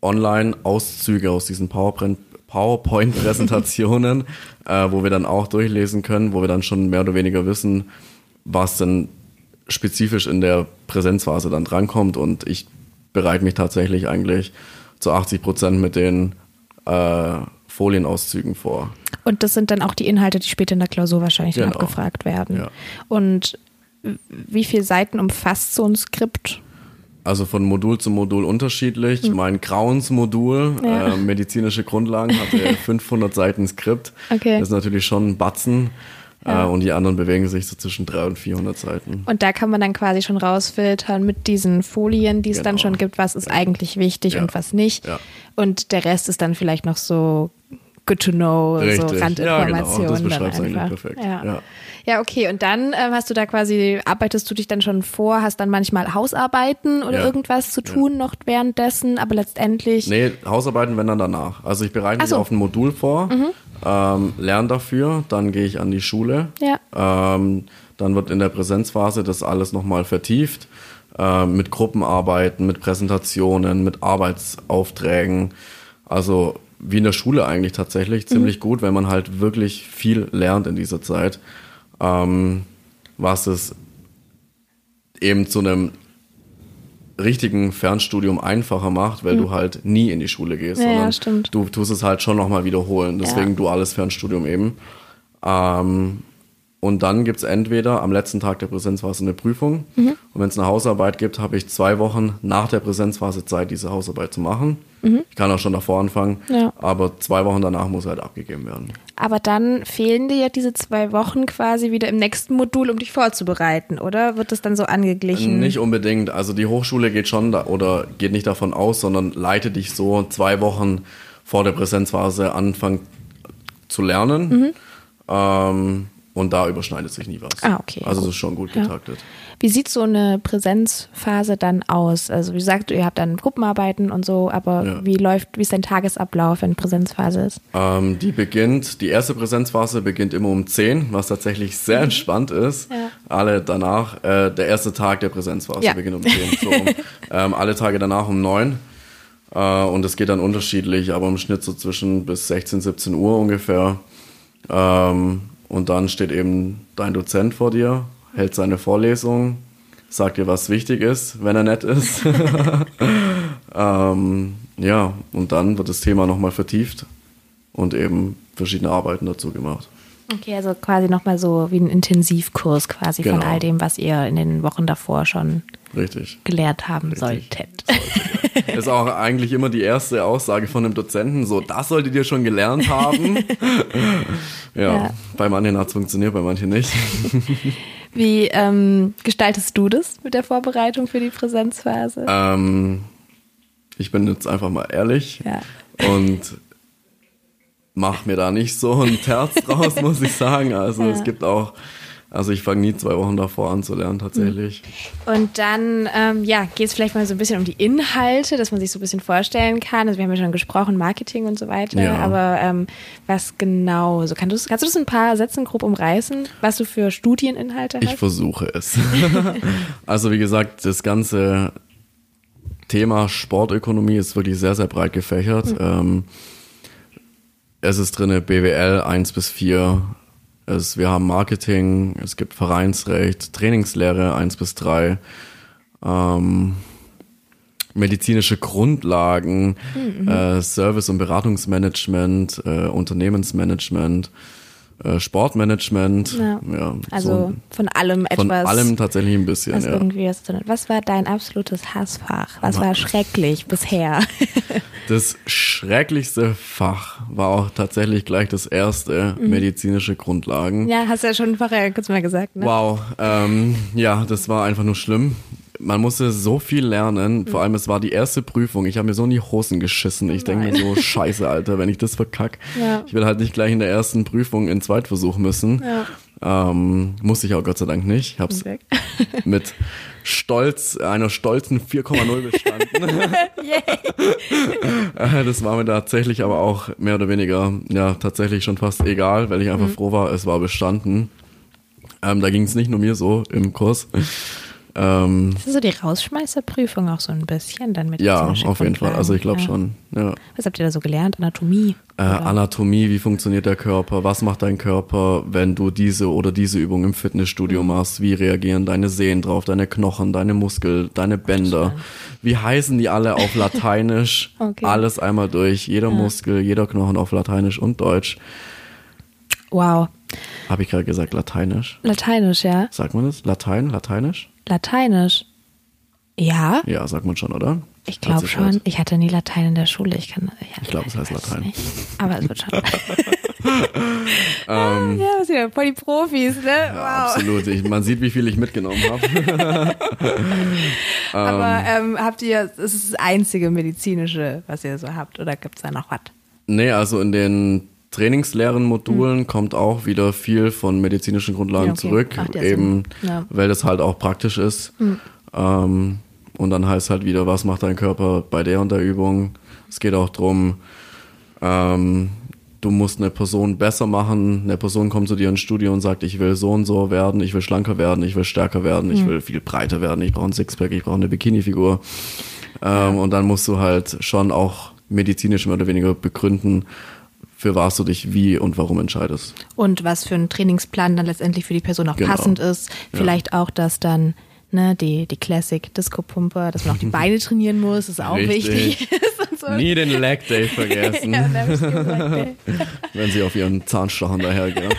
online Auszüge aus diesen PowerPoint PowerPoint-Präsentationen, <laughs> äh, wo wir dann auch durchlesen können, wo wir dann schon mehr oder weniger wissen, was denn spezifisch in der Präsenzphase dann drankommt. Und ich bereite mich tatsächlich eigentlich zu 80 Prozent mit den äh, Folienauszügen vor. Und das sind dann auch die Inhalte, die später in der Klausur wahrscheinlich Genau. abgefragt werden. Ja. Und wie viele Seiten umfasst so ein Skript? Also von Modul zu Modul unterschiedlich. Mein Grauens-Modul, Hm. Ja. äh, medizinische Grundlagen, hatte <laughs> 500 Seiten Skript. Okay. Das ist natürlich schon ein Batzen. Ja. Äh, und die anderen bewegen sich so zwischen 300 und 400 Seiten. Und da kann man dann quasi schon rausfiltern mit diesen Folien, die es dann Genau. schon gibt, was ist eigentlich wichtig Ja. und was nicht. Ja. Und der Rest ist dann vielleicht noch so good to know, Richtig. so Ja, Randinformationen. genau. Das dann einfach. perfekt. Ja. Ja. ja, okay. Und dann ähm, hast du da quasi, arbeitest du dich dann schon vor, hast dann manchmal Hausarbeiten oder Ja. irgendwas zu tun noch währenddessen, aber letztendlich. Nee, Hausarbeiten wenn dann danach. Also ich bereite mich so. auf ein Modul vor, ähm, lerne dafür, dann gehe ich an die Schule. Ja. Ähm, dann wird in der Präsenzphase das alles nochmal vertieft. Ähm, mit Gruppenarbeiten, mit Präsentationen, mit Arbeitsaufträgen. Also wie in der Schule eigentlich tatsächlich. Ziemlich gut, wenn man halt wirklich viel lernt in dieser Zeit. Ähm, was es eben zu einem richtigen Fernstudium einfacher macht, weil du halt nie in die Schule gehst, Ja, ja, sondern stimmt. du tust es halt schon nochmal wiederholen. Deswegen Ja. duales Fernstudium eben. Ähm, und dann gibt's entweder am letzten Tag der Präsenzphase eine Prüfung. Mhm. Und wenn es eine Hausarbeit gibt, habe ich zwei Wochen nach der Präsenzphase Zeit, diese Hausarbeit zu machen. Ich kann auch schon davor anfangen, Mhm. Ja. aber zwei Wochen danach muss halt abgegeben werden. Aber dann fehlen dir ja diese zwei Wochen quasi wieder im nächsten Modul, um dich vorzubereiten, oder? Wird das dann so angeglichen? Nicht unbedingt. Also die Hochschule geht schon da, oder geht nicht davon aus, sondern leitet dich so zwei Wochen vor der Präsenzphase anfangen zu lernen. Mhm. Ähm, und da überschneidet sich nie was. Ah, okay, Also das ist schon gut Ja. getaktet. Wie sieht so eine Präsenzphase dann aus? Also wie gesagt, ihr habt dann Gruppenarbeiten und so, aber Ja. wie läuft, wie ist dein Tagesablauf, wenn Präsenzphase ist? Ähm, die beginnt, die erste Präsenzphase beginnt immer um 10, was tatsächlich sehr entspannt ist. Mhm. Ja. Alle danach, äh, der erste Tag der Präsenzphase Ja. beginnt um 10. So, um, <laughs> ähm, alle Tage danach um 9. Äh, und es geht dann unterschiedlich, aber im Schnitt so zwischen bis 16, 17 Uhr ungefähr. Ähm, und dann steht eben dein Dozent vor dir, hält seine Vorlesung, sagt dir, was wichtig ist, wenn er nett ist. <laughs> ähm, ja, und dann wird das Thema nochmal vertieft und eben verschiedene Arbeiten dazu gemacht. Okay, also quasi nochmal so wie ein Intensivkurs quasi von Genau. all dem, was ihr in den Wochen davor schon Richtig. gelernt haben Richtig. solltet. Ist auch eigentlich immer die erste Aussage von einem Dozenten, so, das solltet ihr schon gelernt haben. <laughs> ja, Ja. bei manchen hat es funktioniert, bei manchen nicht. <laughs> Wie ähm, gestaltest du das mit der Vorbereitung für die Präsenzphase? ähm, ich bin jetzt einfach mal ehrlich Ja. und mach mir da nicht so ein Terz <laughs> draus, muss ich sagen. Also Ja. es gibt auch Also ich fange nie zwei Wochen davor an zu lernen tatsächlich. Und dann, ähm, ja, geht es vielleicht mal so ein bisschen um die Inhalte, dass man sich so ein bisschen vorstellen kann. Also wir haben ja schon gesprochen, Marketing und so weiter. Ja. Aber ähm, was genau? So kannst du, kannst du das in ein paar Sätzen grob umreißen, was du für Studieninhalte Ich hast? versuche es. <laughs> also wie gesagt, das ganze Thema Sportökonomie ist wirklich sehr, sehr breit gefächert. Ähm, es ist drinne BWL 1 bis 4. Es, wir haben Marketing, es gibt Vereinsrecht, Trainingslehre 1 bis 3. Ähm, medizinische Grundlagen, äh, Service- und Beratungsmanagement, äh, Unternehmensmanagement, Sportmanagement. Ja. Ja, also so von allem etwas. von allem tatsächlich ein bisschen, was ja. irgendwie was war dein absolutes Hassfach? Was war schrecklich bisher? <laughs> Das schrecklichste Fach war auch tatsächlich gleich das erste, Mhm. medizinische Grundlagen. ja, hast du ja schon vorher kurz mal gesagt, ne? Wow, ähm, ja, das war einfach nur schlimm. Man musste so viel lernen, Mhm. vor allem es war die erste Prüfung. Ich habe mir so in die Hosen geschissen. Ich denke mir so, scheiße, Alter, wenn ich das verkack. Ja. Ich will halt nicht gleich in der ersten Prüfung in Zweitversuch müssen. Ähm, musste ich auch Gott sei Dank nicht. Ich hab's Perfekt. <laughs> mit Stolz, einer stolzen 4,0 bestanden. <laughs> Äh, <laughs> Das war mir tatsächlich aber auch mehr oder weniger, ja, tatsächlich schon fast egal, weil ich Mhm. einfach froh war, es war bestanden. Ähm, da ging es nicht nur mir so im Kurs. Ähm, Das ist so die Rausschmeißerprüfung auch so ein bisschen dann mit ja, auf jeden Fall. Also ich glaube Grundlagen. schon. Ja. Ja. Was habt ihr da so gelernt? Anatomie? Äh, Anatomie, wie funktioniert der Körper, was macht dein Körper, wenn du diese oder diese Übung im Fitnessstudio Mhm. machst, wie reagieren deine Sehnen drauf, deine Knochen, deine Muskel, deine Bänder, wie heißen die alle auf <laughs> Lateinisch, Okay. alles einmal durch, jeder Muskel, jeder Knochen auf Lateinisch und Deutsch. Wow. Habe ich gerade gesagt Lateinisch? Lateinisch, ja? Sagt man das? Latein, Lateinisch? Lateinisch. Ja? Ja, sagt man schon, oder? Ich glaube sich schon. halt- Ich hatte nie Latein in der Schule. Ich kann. Ja, Ich glaube, es heißt Latein. nicht. Aber es wird schon. <laughs> <laughs> Ähm, ja, was wieder voll die Profis, ne? Wow. Absolut. Ich, man sieht, wie viel ich mitgenommen habe. <laughs> Aber ähm, habt ihr, es ist das einzige medizinische, was ihr so habt, oder gibt es da noch was? Nee, also in den Trainingslehren-Modulen kommt auch wieder viel von medizinischen Grundlagen Ja, okay. zurück, ja eben. Ja. weil das halt auch praktisch ist. Ähm, und dann heißt halt wieder, was macht dein Körper bei der und der Übung. Es geht auch drum, ähm, du musst eine Person besser machen. Eine Person kommt zu dir ins Studio und sagt, ich will so und so werden, ich will schlanker werden, ich will stärker werden, ich will viel breiter werden, ich brauche ein Sixpack, ich brauche eine Bikini-Figur. Ähm, Und dann musst du halt schon auch medizinisch mehr oder weniger begründen, für was du dich wie und warum entscheidest. Und was für ein Trainingsplan dann letztendlich für die Person auch Genau. passend ist. Vielleicht auch, dass dann ne, die, die Classic Disco-Pumpe, dass man auch die Beine trainieren muss, ist auch Richtig. wichtig. <laughs> so. Nie den Leg Day vergessen, <laughs> Ja, da hab ich gesagt, ey. wenn sie auf ihren Zahnstochern dahergehen. <laughs>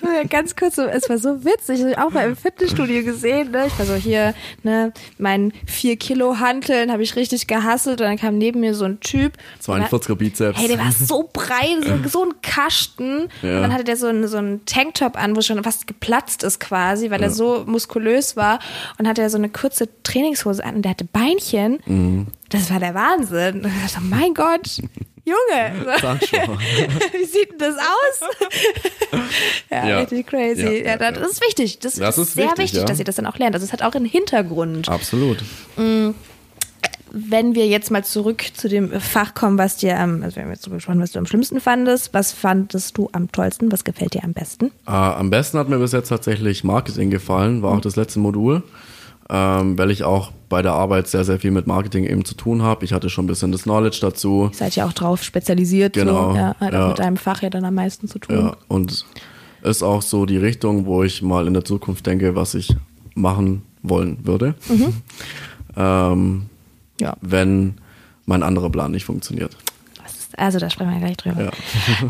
So, ja, Ganz kurz, so, es war so witzig, ich habe auch mal im Fitnessstudio gesehen, ne? Ich war so hier, ne, mein 4 Kilo Hanteln habe ich richtig gehasselt und dann kam neben mir so ein Typ. 42er Bizeps. Hey, der war so breit, so, <laughs> so ein Kasten. Ja. Und dann hatte der so einen, so einen Tanktop an, wo schon fast geplatzt ist quasi, weil er so muskulös war. Und hatte so eine kurze Trainingshose an und der hatte Beinchen. Mhm. Das war der Wahnsinn. Und ich dachte, mein Gott, Junge, <laughs> wie sieht denn das aus? <laughs> ja, Ja. richtig crazy. Ja, Ja, das ist wichtig. Das, Das ist ist sehr wichtig, wichtig, dass ihr das dann auch lernt. Also es hat auch einen Hintergrund. Absolut. Wenn wir jetzt mal zurück zu dem Fach kommen, was dir am, also wir haben jetzt gesprochen, was du am schlimmsten fandest, was fandest du am tollsten, was gefällt dir am besten? Äh, am besten hat mir bis jetzt tatsächlich Marketing gefallen, war auch das letzte Modul, ähm, weil ich auch bei der Arbeit sehr, sehr viel mit Marketing eben zu tun habe. Ich hatte schon ein bisschen das Knowledge dazu. Ihr seid ja auch drauf spezialisiert, Genau, so, ja, hat ja. auch mit deinem Fach ja dann am meisten zu tun. Ja, und ist auch so die Richtung, wo ich mal in der Zukunft denke, was ich machen wollen würde. <laughs> Ähm, Ja. wenn mein anderer Plan nicht funktioniert. Also da sprechen wir gleich drüber. Ja. <laughs>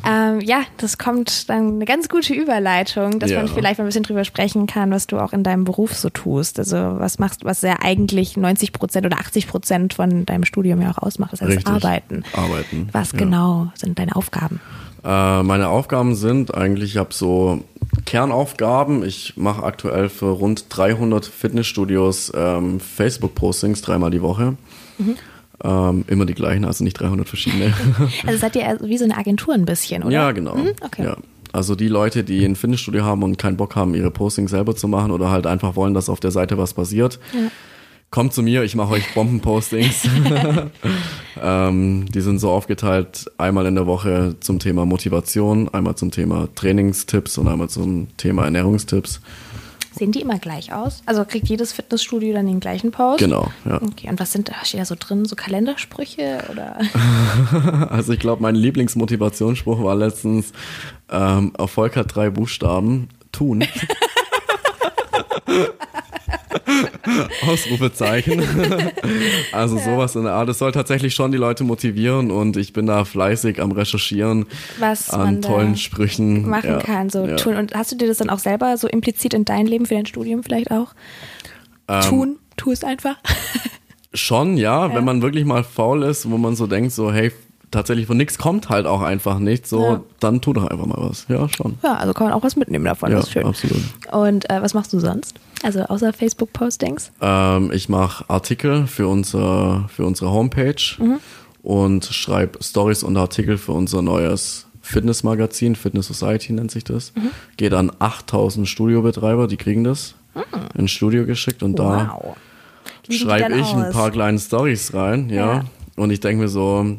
Ähm, ja, das kommt dann eine ganz gute Überleitung, dass Ja. man vielleicht mal ein bisschen drüber sprechen kann, was du auch in deinem Beruf so tust. Also was machst, was ja eigentlich 90 Prozent oder 80 Prozent von deinem Studium ja auch ausmacht, das heißt Richtig. Arbeiten. Arbeiten, Was ja. genau sind deine Aufgaben? Äh, meine Aufgaben sind eigentlich, ich habe so Kernaufgaben. Ich mache aktuell für rund 300 Fitnessstudios ähm, Facebook-Postings dreimal die Woche. Mhm. Ähm, immer die gleichen, also nicht 300 verschiedene. <laughs> Also seid ihr wie so eine Agentur ein bisschen, oder? ja, genau. Hm? Okay. Ja. Also die Leute, die ein Fitnessstudio haben und keinen Bock haben, ihre Postings selber zu machen oder halt einfach wollen, dass auf der Seite was passiert, Ja. kommt zu mir, ich mache euch Bombenpostings. <laughs> <laughs> ähm, die sind so aufgeteilt, einmal in der Woche zum Thema Motivation, einmal zum Thema Trainingstipps und einmal zum Thema Ernährungstipps. Sehen die immer gleich aus? Also kriegt jedes Fitnessstudio dann den gleichen Post? Genau, ja. Okay, und was sind da, steht da so drin? So Kalendersprüche oder? <laughs> Also ich glaube, mein Lieblingsmotivationsspruch war letztens, ähm, Erfolg hat drei Buchstaben, tun. <laughs> <laughs> Ausrufezeichen. <laughs> also sowas in der Art. Das soll tatsächlich schon die Leute motivieren und ich bin da fleißig am Recherchieren Was man an da tollen Sprüchen. machen Ja, kann, so ja. tun. Und hast du dir das dann auch selber so implizit in dein Leben für dein Studium vielleicht auch? Ähm, tun, tu es einfach. <laughs> Schon, ja, Ja. wenn man wirklich mal faul ist, wo man so denkt, so, hey, tatsächlich von nichts kommt halt auch einfach nichts, so, Ja. dann tu doch einfach mal was. Ja, schon. ja, also kann man auch was mitnehmen davon, Ja, das ist schön. absolut. Und äh, was machst du sonst? Also außer Facebook-Postings? Ähm, ich mache Artikel für, unser, für unsere Homepage Mhm. und schreibe Stories und Artikel für unser neues Fitnessmagazin, Fitness Society nennt sich das. Mhm. Geht an 8000 Studiobetreiber, die kriegen das ins Studio geschickt und da Mhm. Wow. Die schreibe ich ein aus? paar kleine Stories rein, ja. Ja. Und ich denke mir so,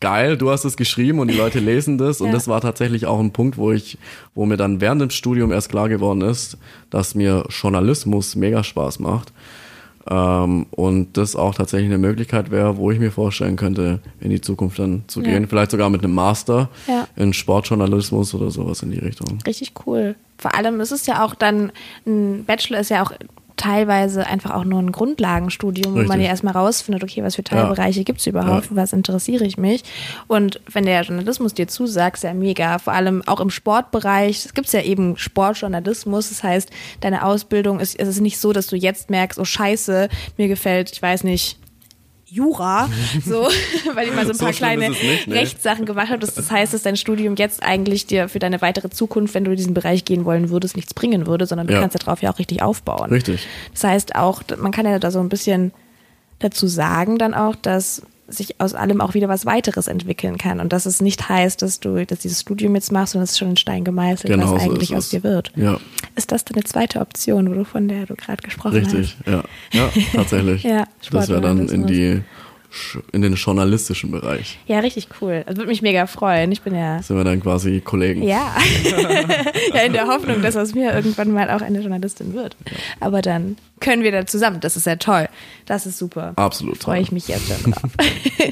geil, du hast es geschrieben und die Leute <laughs> lesen das. Und Ja. das war tatsächlich auch ein Punkt, wo ich, wo mir dann während dem Studium erst klar geworden ist, dass mir Journalismus mega Spaß macht. Ähm, und das auch tatsächlich eine Möglichkeit wäre, wo ich mir vorstellen könnte, in die Zukunft dann zu Ja. gehen. Vielleicht sogar mit einem Master Ja. in Sportjournalismus oder sowas in die Richtung. Richtig cool. Vor allem ist es ja auch dann, ein Bachelor ist ja auch teilweise einfach auch nur ein Grundlagenstudium, wo man Richtig. ja erstmal rausfindet, okay, was für Teilbereiche gibt's überhaupt, Ja. was interessiere ich mich. Und wenn der Journalismus dir zusagt, ist ja mega. Vor allem auch im Sportbereich, es gibt ja eben Sportjournalismus, das heißt, deine Ausbildung ist, es ist nicht so, dass du jetzt merkst, oh scheiße, mir gefällt, ich weiß nicht, Jura, <laughs> so, <laughs> weil ich mal so ein So paar schlimm kleine nicht, nee. Rechtssachen gemacht habe. Das, das heißt, dass dein Studium jetzt eigentlich dir für deine weitere Zukunft, wenn du in diesen Bereich gehen wollen würdest, nichts bringen würde, sondern du Ja. kannst darauf ja auch richtig aufbauen. Richtig. Das heißt auch, man kann ja da so ein bisschen dazu sagen dann auch, dass sich aus allem auch wieder was weiteres entwickeln kann und dass es nicht heißt, dass du dass dieses Studium jetzt machst und es ist schon in Stein gemeißelt, Genau was so eigentlich aus dir wird. Ja, Ist das deine zweite Option, wo du von der du gerade gesprochen richtig. Ja, ja tatsächlich. <laughs> Ja, das wäre dann in die in den journalistischen Bereich. Ja, richtig cool. Das würde mich mega freuen. Ich bin ja Sind wir dann quasi Kollegen. Ja. <laughs> ja, in der Hoffnung, dass aus mir irgendwann mal auch eine Journalistin wird. Aber dann können wir da zusammen. Das ist ja toll. Das ist super. Absolut Freue toll. ich mich jetzt schon drauf.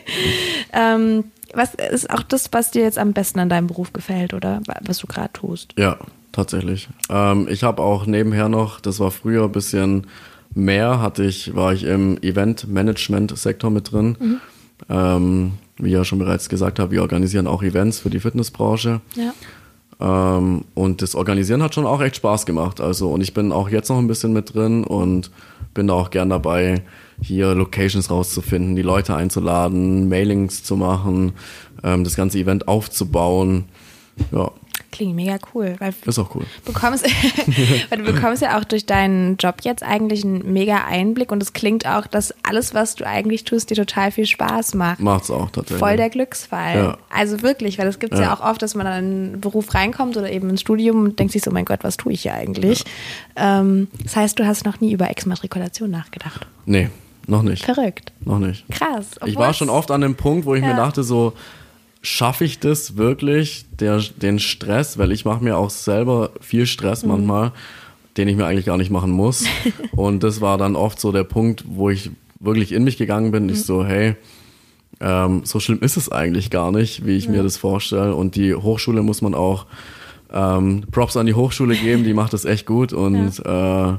<laughs> ähm, was ist auch das, was dir jetzt am besten an deinem Beruf gefällt oder was du gerade tust? Ja, tatsächlich. Ähm, ich habe auch nebenher noch, das war früher ein bisschen mehr, hatte ich, war ich im Event-Management-Sektor mit drin. Mhm. Ähm, wie ich ja schon bereits gesagt habe, wir organisieren auch Events für die Fitnessbranche. Ja. Ähm, und das Organisieren hat schon auch echt Spaß gemacht. Also, und ich bin auch jetzt noch ein bisschen mit drin und bin da auch gern dabei, hier Locations rauszufinden, die Leute einzuladen, Mailings zu machen, ähm, das ganze Event aufzubauen. Ja, Klingt mega cool, weil ist auch cool. bekommst, <laughs> weil du bekommst ja auch durch deinen Job jetzt eigentlich einen mega Einblick und es klingt auch, dass alles, was du eigentlich tust, dir total viel Spaß macht. Macht's auch tatsächlich. Voll der Glücksfall. Ja. Also wirklich, weil das gibt es ja. Ja. auch oft, dass man dann in einen Beruf reinkommt oder eben ins Studium und denkt sich so, mein Gott, was tue ich hier eigentlich? Ähm, das heißt, du hast noch nie über Exmatrikulation nachgedacht. Nee, noch nicht. Verrückt. Noch nicht. Krass. Ich war schon oft an dem Punkt, wo ich Ja. mir dachte, so, schaffe ich das wirklich, der, den Stress, weil ich mache mir auch selber viel Stress Mhm. manchmal, den ich mir eigentlich gar nicht machen muss. <laughs> Und das war dann oft so der Punkt, wo ich wirklich in mich gegangen bin. Mhm. Ich so, hey, ähm, so schlimm ist es eigentlich gar nicht, wie ich mir das vorstelle. Und die Hochschule muss man auch ähm, Props an die Hochschule geben, die macht das echt gut und äh,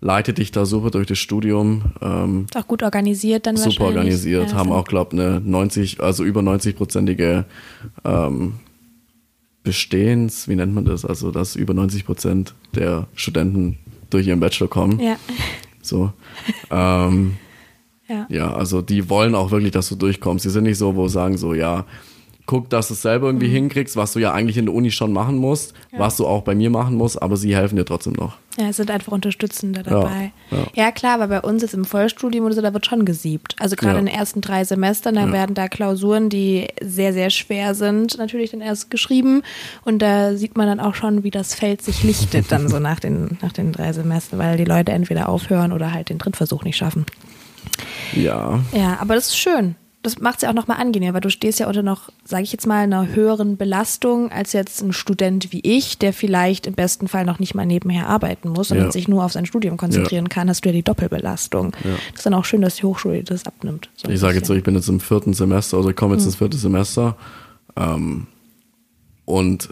leitet dich da super durch das Studium. Ähm, Ist auch gut organisiert dann super organisiert, Ja, haben auch, glaube eine 90, also über 90-prozentige ähm, Bestehens, wie nennt man das? Also, dass über 90 Prozent der Studenten durch ihren Bachelor kommen. Ja. So. ähm, <laughs> Ja. ja, also die wollen auch wirklich, dass du durchkommst. Die sind nicht so, wo sie sagen so, ja, guck, dass du es selber irgendwie hinkriegst, was du ja eigentlich in der Uni schon machen musst, was du auch bei mir machen musst, aber sie helfen dir trotzdem noch. Ja, es sind einfach Unterstützende dabei. Ja, Ja, ja. klar, aber bei uns jetzt im Vollstudium oder so, da wird schon gesiebt. Also gerade Ja. in den ersten drei Semestern, da Ja. werden da Klausuren, die sehr, sehr schwer sind, natürlich dann erst geschrieben. Und da sieht man dann auch schon, wie das Feld sich lichtet dann so <laughs> nach den, nach den drei Semestern, weil die Leute entweder aufhören oder halt den Drittversuch nicht schaffen. Ja, Ja, aber das ist schön. Das macht es ja auch nochmal angenehmer, weil du stehst ja unter noch, sage ich jetzt mal, einer höheren Belastung als jetzt ein Student wie ich, der vielleicht im besten Fall noch nicht mal nebenher arbeiten muss, sondern Ja. sich nur auf sein Studium konzentrieren kann, hast du ja die Doppelbelastung. Ja. Das ist dann auch schön, dass die Hochschule das abnimmt. So ich sage jetzt so, ich bin jetzt im vierten Semester oder komme jetzt ins vierte Semester ähm, und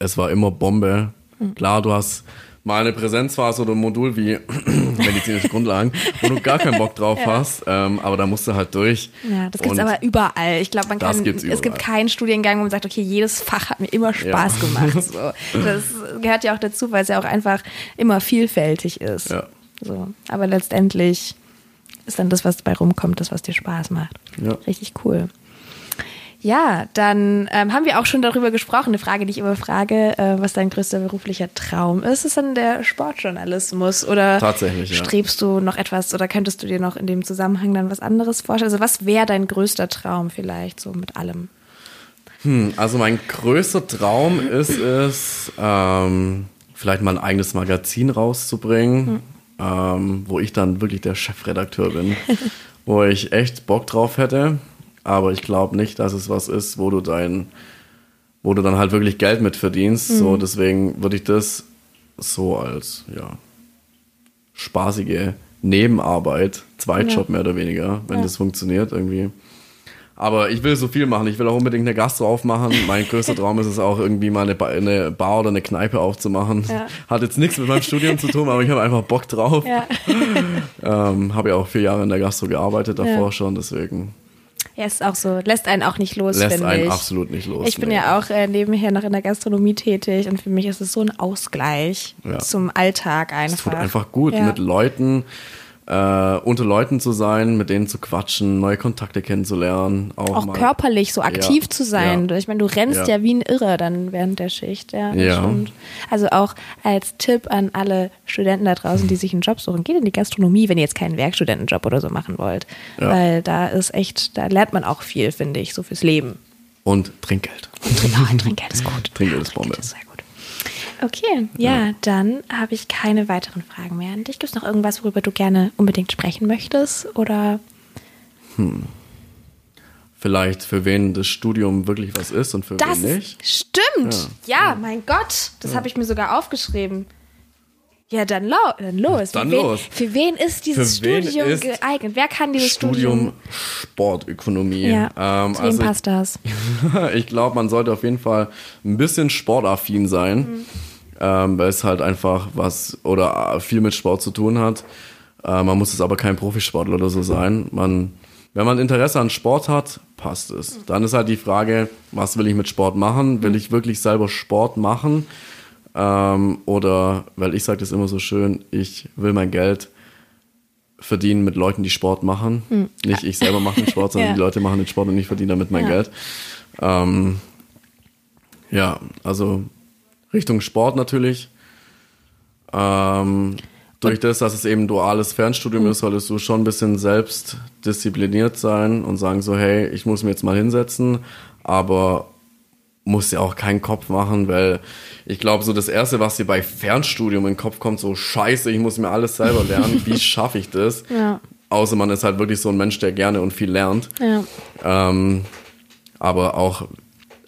es war immer Bombe. Klar, du hast mal eine Präsenzphase oder ein Modul wie <clears throat> medizinische Grundlagen, wo du gar keinen Bock drauf <laughs> hast, ähm, aber da musst du halt durch. Ja, das gibt's Und aber überall. Ich glaube, man kann, es gibt keinen Studiengang, wo man sagt, okay, jedes Fach hat mir immer Spaß Ja. gemacht. <laughs> So. Das gehört ja auch dazu, weil es ja auch einfach immer vielfältig ist. Ja. So. Aber letztendlich ist dann das, was dabei rumkommt, das, was dir Spaß macht. Ja. Richtig cool. Ja, dann ähm, haben wir auch schon darüber gesprochen. Eine Frage, die ich immer frage, äh, was dein größter beruflicher Traum ist, ist dann der Sportjournalismus oder Tatsächlich, ja. strebst du noch etwas oder könntest du dir noch in dem Zusammenhang dann was anderes vorstellen? Also was wäre dein größter Traum vielleicht so mit allem? Hm, Also mein größter Traum ist es, ähm, vielleicht mal ein eigenes Magazin rauszubringen, ähm, wo ich dann wirklich der Chefredakteur bin, <laughs> wo ich echt Bock drauf hätte. Aber ich glaube nicht, dass es was ist, wo du dein, wo du dann halt wirklich Geld mit verdienst. So, deswegen würde ich das so als ja spaßige Nebenarbeit, Zweitjob Ja. mehr oder weniger, wenn Ja. das funktioniert irgendwie. Aber ich will so viel machen. Ich will auch unbedingt eine Gastro aufmachen. Mein größter <laughs> Traum ist es auch, irgendwie mal eine, Ba- eine Bar oder eine Kneipe aufzumachen. Ja. Hat jetzt nichts mit meinem Studium zu tun, aber ich habe einfach Bock drauf. Ja. <laughs> Ähm, habe ja auch vier Jahre in der Gastro gearbeitet davor Ja. schon, deswegen Ja, ist auch so. Lässt einen auch nicht los, lässt einen ich. absolut nicht los. Ich bin nee. ja auch äh, nebenher noch in der Gastronomie tätig und für mich ist es so ein Ausgleich Ja. zum Alltag einfach. Es tut einfach gut, Ja. mit Leuten, äh, unter Leuten zu sein, mit denen zu quatschen, neue Kontakte kennenzulernen. Auch, auch mal. körperlich so aktiv Ja, zu sein. ja. Ich meine, du rennst ja. Ja. wie ein Irrer dann während der Schicht. Ja, stimmt. Also auch als Tipp an alle Studenten da draußen, die sich einen Job suchen, geht in die Gastronomie, wenn ihr jetzt keinen Werkstudentenjob oder so machen wollt. Weil da ist echt, da lernt man auch viel, finde ich, so fürs Leben. Und Trinkgeld. Und Trink, oh, Trinkgeld ist gut. Trinkgeld ist Bombe. Trinkgeld ist sehr gut. Okay, ja, dann habe ich keine weiteren Fragen mehr an dich. Gibt es noch irgendwas, worüber du gerne unbedingt sprechen möchtest? Oder Vielleicht für wen das Studium wirklich was ist und für das wen nicht. stimmt. Ja, mein Gott, das habe ich mir sogar aufgeschrieben. Ja, dann, lo dann los. Dann für wen, los. Für wen ist dieses wen Studium ist geeignet? Wer kann dieses Studium? Studium Sportökonomie. ja, Ähm, zu wem also passt das? <laughs> ich glaube, man sollte auf jeden Fall ein bisschen sportaffin sein, Mhm. Ähm, weil es halt einfach was oder äh, viel mit Sport zu tun hat. Äh, man muss es aber kein Profisportler oder so sein. Man, wenn man Interesse an Sport hat, passt es. Dann ist halt die Frage, was will ich mit Sport machen? Will ich wirklich selber Sport machen? Ähm, oder, weil ich sage das immer so schön, ich will mein Geld verdienen mit Leuten, die Sport machen. Nicht ich selber mache den Sport, <laughs> sondern Ja. die Leute machen den Sport und ich verdiene damit mein Ja. Geld. Ähm, ja, also Richtung Sport natürlich. Ähm, durch das, dass es eben duales Fernstudium ist, solltest du schon ein bisschen selbst diszipliniert sein und sagen so, hey, ich muss mir jetzt mal hinsetzen, aber muss ja auch keinen Kopf machen, weil ich glaube, so das Erste, was dir bei Fernstudium in den Kopf kommt, so scheiße, ich muss mir alles selber lernen, <laughs> wie schaffe ich das? Ja. Außer man ist halt wirklich so ein Mensch, der gerne und viel lernt. Ja. Ähm, aber auch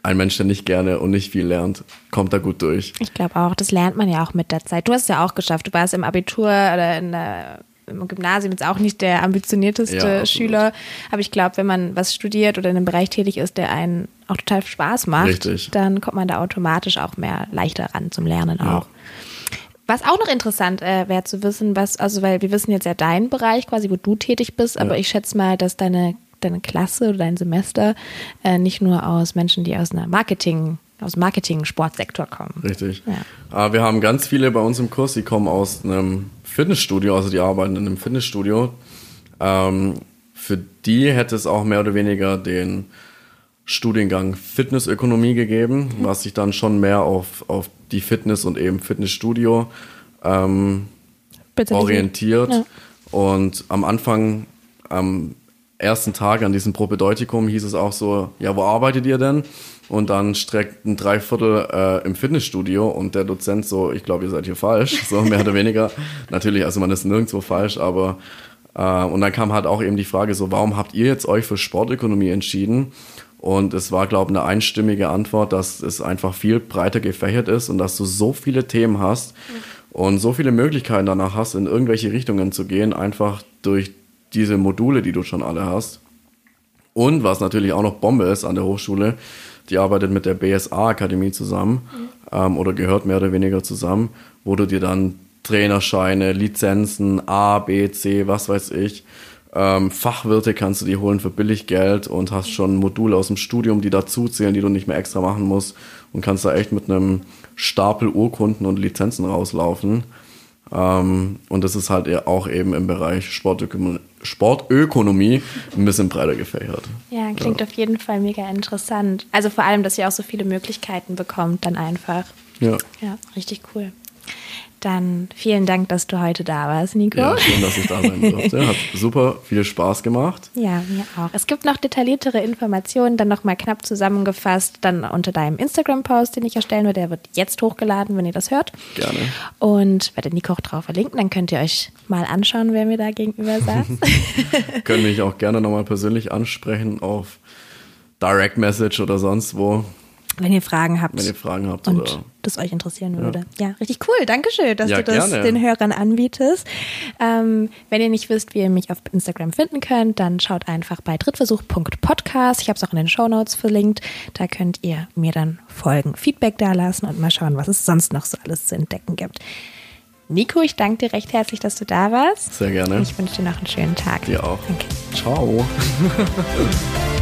ein Mensch, der nicht gerne und nicht viel lernt, kommt da gut durch. Ich glaube auch, das lernt man ja auch mit der Zeit. Du hast es ja auch geschafft. Du warst im Abitur oder in der, im Gymnasium jetzt auch nicht der ambitionierteste Ja. Schüler. Aber ich glaube, wenn man was studiert oder in einem Bereich tätig ist, der einen auch total Spaß macht, Richtig. dann kommt man da automatisch auch mehr leichter ran zum Lernen Ja. auch. Was auch noch interessant äh, wäre zu wissen, was, also weil wir wissen jetzt ja deinen Bereich quasi, wo du tätig bist, aber Ja. ich schätze mal, dass deine, deine Klasse oder dein Semester äh, nicht nur aus Menschen, die aus einer Marketing, aus dem Marketing-Sportsektor kommen. Richtig. Ja. Äh, wir haben ganz viele bei uns im Kurs, die kommen aus einem Fitnessstudio, also die arbeiten in einem Fitnessstudio. Ähm, für die hätte es auch mehr oder weniger den Studiengang Fitnessökonomie gegeben, mhm. was sich dann schon mehr auf, auf die Fitness und eben Fitnessstudio ähm, orientiert. Ja. Und am Anfang, am ersten Tag an diesem Propedeutikum hieß es auch so, ja, wo arbeitet ihr denn? Und dann streckt ein Dreiviertel äh, im Fitnessstudio und der Dozent so, ich glaube, ihr seid hier falsch, so mehr oder weniger. <laughs> Natürlich, also man ist nirgendwo falsch, aber äh, und dann kam halt auch eben die Frage so, warum habt ihr jetzt euch für Sportökonomie entschieden? Und es war, glaube ich, eine einstimmige Antwort, dass es einfach viel breiter gefächert ist und dass du so viele Themen hast und so viele Möglichkeiten danach hast, in irgendwelche Richtungen zu gehen, einfach durch diese Module, die du schon alle hast. Und was natürlich auch noch Bombe ist an der Hochschule, die arbeitet mit der BSA-Akademie zusammen mhm. ähm, oder gehört mehr oder weniger zusammen, wo du dir dann Trainerscheine, Lizenzen, A, B, C, was weiß ich, ähm, Fachwirte kannst du dir holen für billig Geld und hast schon Module aus dem Studium, die dazuzählen, die du nicht mehr extra machen musst und kannst da echt mit einem Stapel Urkunden und Lizenzen rauslaufen. Ähm, und das ist halt auch eben im Bereich Sportökonomie, Sportökonomie ein bisschen breiter gefächert. Ja, klingt ja. auf jeden Fall mega interessant. Also vor allem, dass ihr auch so viele Möglichkeiten bekommt, dann einfach. Ja. Ja, richtig cool. Dann vielen Dank, dass du heute da warst, Nico. Ja, schön, dass ich da sein durfte. Hat super viel Spaß gemacht. Ja, mir auch. Es gibt noch detailliertere Informationen, dann nochmal knapp zusammengefasst, dann unter deinem Instagram-Post, den ich erstellen werde. Der wird jetzt hochgeladen, wenn ihr das hört. Gerne. Und werde Nico auch drauf verlinken, dann könnt ihr euch mal anschauen, wer mir da gegenüber saß. <laughs> Können mich auch gerne nochmal persönlich ansprechen auf Direct Message oder sonst wo. Wenn ihr Fragen habt. Wenn ihr Fragen habt. Und oder, das euch interessieren würde. Ja, ja richtig cool. Dankeschön, dass ja, du das gerne. den Hörern anbietest. Ähm, wenn ihr nicht wisst, wie ihr mich auf Instagram finden könnt, dann schaut einfach bei drittversuch.podcast. Ich habe es auch in den Show Notes verlinkt. Da könnt ihr mir dann folgen, Feedback dalassen und mal schauen, was es sonst noch so alles zu entdecken gibt. Nico, ich danke dir recht herzlich, dass du da warst. Sehr gerne. Ich wünsche dir noch einen schönen Tag. Dir auch. Danke. Ciao. <laughs>